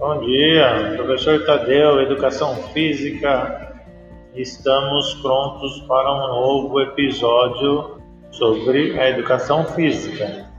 Bom dia, professor Tadeu, Educação Física. Estamos prontos para um novo episódio sobre a educação física.